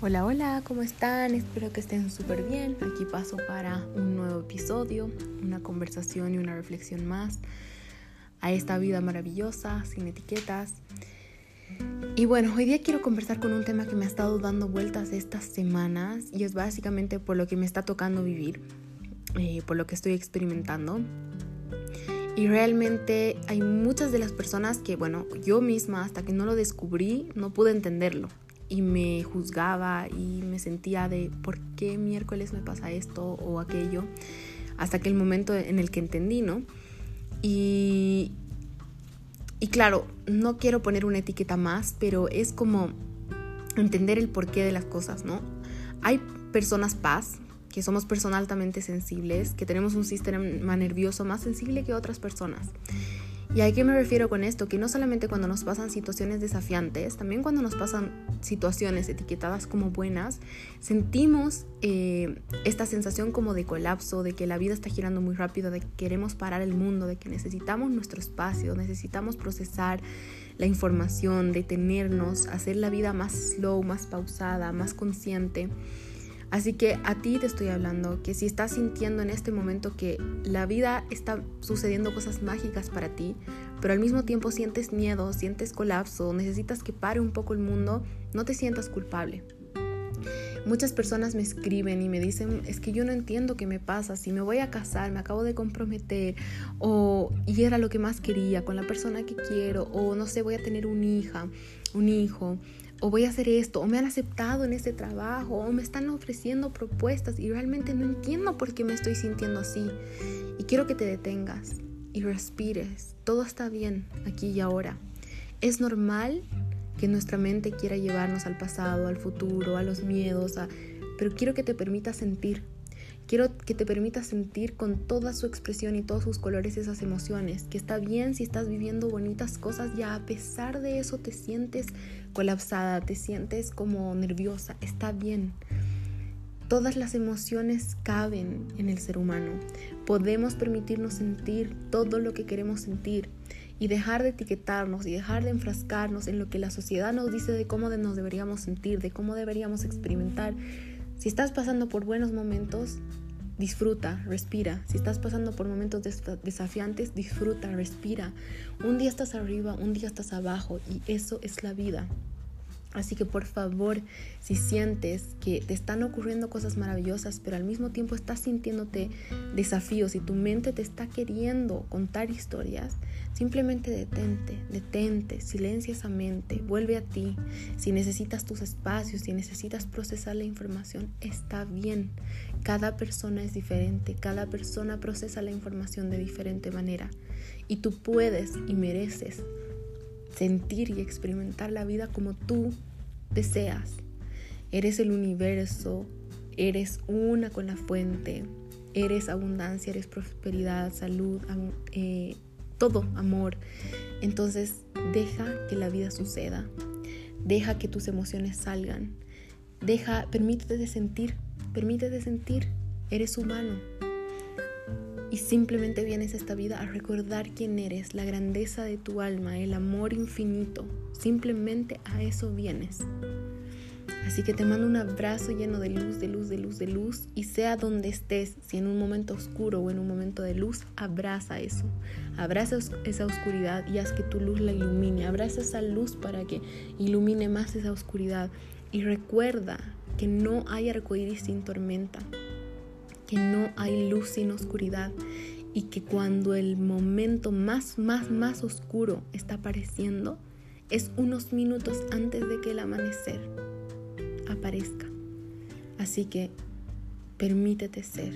Hola, hola, ¿cómo están? Espero que estén súper bien. Aquí paso para un nuevo episodio, una conversación y una reflexión más a esta vida maravillosa, sin etiquetas. Y bueno, hoy día quiero conversar con un tema que me ha estado dando vueltas estas semanas y es básicamente por lo que me está tocando vivir, eh, por lo que estoy experimentando. Y realmente hay muchas de las personas que, bueno, yo misma hasta que no lo descubrí no pude entenderlo y me juzgaba y me sentía de por qué miércoles me pasa esto o aquello, hasta que el momento en el que entendí, ¿no? Y, y claro, no quiero poner una etiqueta más, pero es como entender el porqué de las cosas, ¿no? Hay personas paz, que somos personas altamente sensibles, que tenemos un sistema nervioso más sensible que otras personas. ¿Y a qué me refiero con esto? Que no solamente cuando nos pasan situaciones desafiantes, también cuando nos pasan situaciones etiquetadas como buenas, sentimos eh, esta sensación como de colapso, de que la vida está girando muy rápido, de que queremos parar el mundo, de que necesitamos nuestro espacio, necesitamos procesar la información, detenernos, hacer la vida más slow, más pausada, más consciente. Así que a ti te estoy hablando, que si estás sintiendo en este momento que la vida está sucediendo cosas mágicas para ti, pero al mismo tiempo sientes miedo, sientes colapso, necesitas que pare un poco el mundo, no te sientas culpable. Muchas personas me escriben y me dicen, es que yo no entiendo qué me pasa, si me voy a casar, me acabo de comprometer, o y era lo que más quería con la persona que quiero, o no sé, voy a tener una hija, un hijo, o voy a hacer esto, o me han aceptado en este trabajo, o me están ofreciendo propuestas y realmente no entiendo por qué me estoy sintiendo así. Y quiero que te detengas y respires. Todo está bien aquí y ahora. Es normal que nuestra mente quiera llevarnos al pasado, al futuro, a los miedos, pero quiero que te permitas sentir Quiero que te permitas sentir con toda su expresión y todos sus colores esas emociones, que está bien si estás viviendo bonitas cosas, ya a pesar de eso te sientes colapsada, te sientes como nerviosa, está bien. Todas las emociones caben en el ser humano. Podemos permitirnos sentir todo lo que queremos sentir y dejar de etiquetarnos y dejar de enfrascarnos en lo que la sociedad nos dice de cómo nos deberíamos sentir, de cómo deberíamos experimentar, si estás pasando por buenos momentos, disfruta, respira. Si estás pasando por momentos desafiantes, disfruta, respira. Un día estás arriba, un día estás abajo y eso es la vida. Así que por favor, si sientes que te están ocurriendo cosas maravillosas, pero al mismo tiempo estás sintiéndote desafíos y tu mente te está queriendo contar historias, simplemente detente, detente, silencia esa mente, vuelve a ti. Si necesitas tus espacios, si necesitas procesar la información, está bien. Cada persona es diferente, cada persona procesa la información de diferente manera y tú puedes y mereces sentir y experimentar la vida como tú deseas. Eres el universo, eres una con la fuente, eres abundancia, eres prosperidad, salud, eh, todo amor. Entonces deja que la vida suceda, deja que tus emociones salgan, deja, permítete sentir, permítete sentir, eres humano. Y simplemente vienes a esta vida a recordar quién eres, la grandeza de tu alma, el amor infinito. Simplemente a eso vienes. Así que te mando un abrazo lleno de luz, de luz, de luz, de luz. Y sea donde estés, si en un momento oscuro o en un momento de luz, abraza eso. Abraza esa oscuridad y haz que tu luz la ilumine. Abraza esa luz para que ilumine más esa oscuridad. Y recuerda que no hay arcoíris sin tormenta, que no hay luz sin oscuridad y que cuando el momento más, más, más oscuro está apareciendo, es unos minutos antes de que el amanecer aparezca. Así que permítete ser,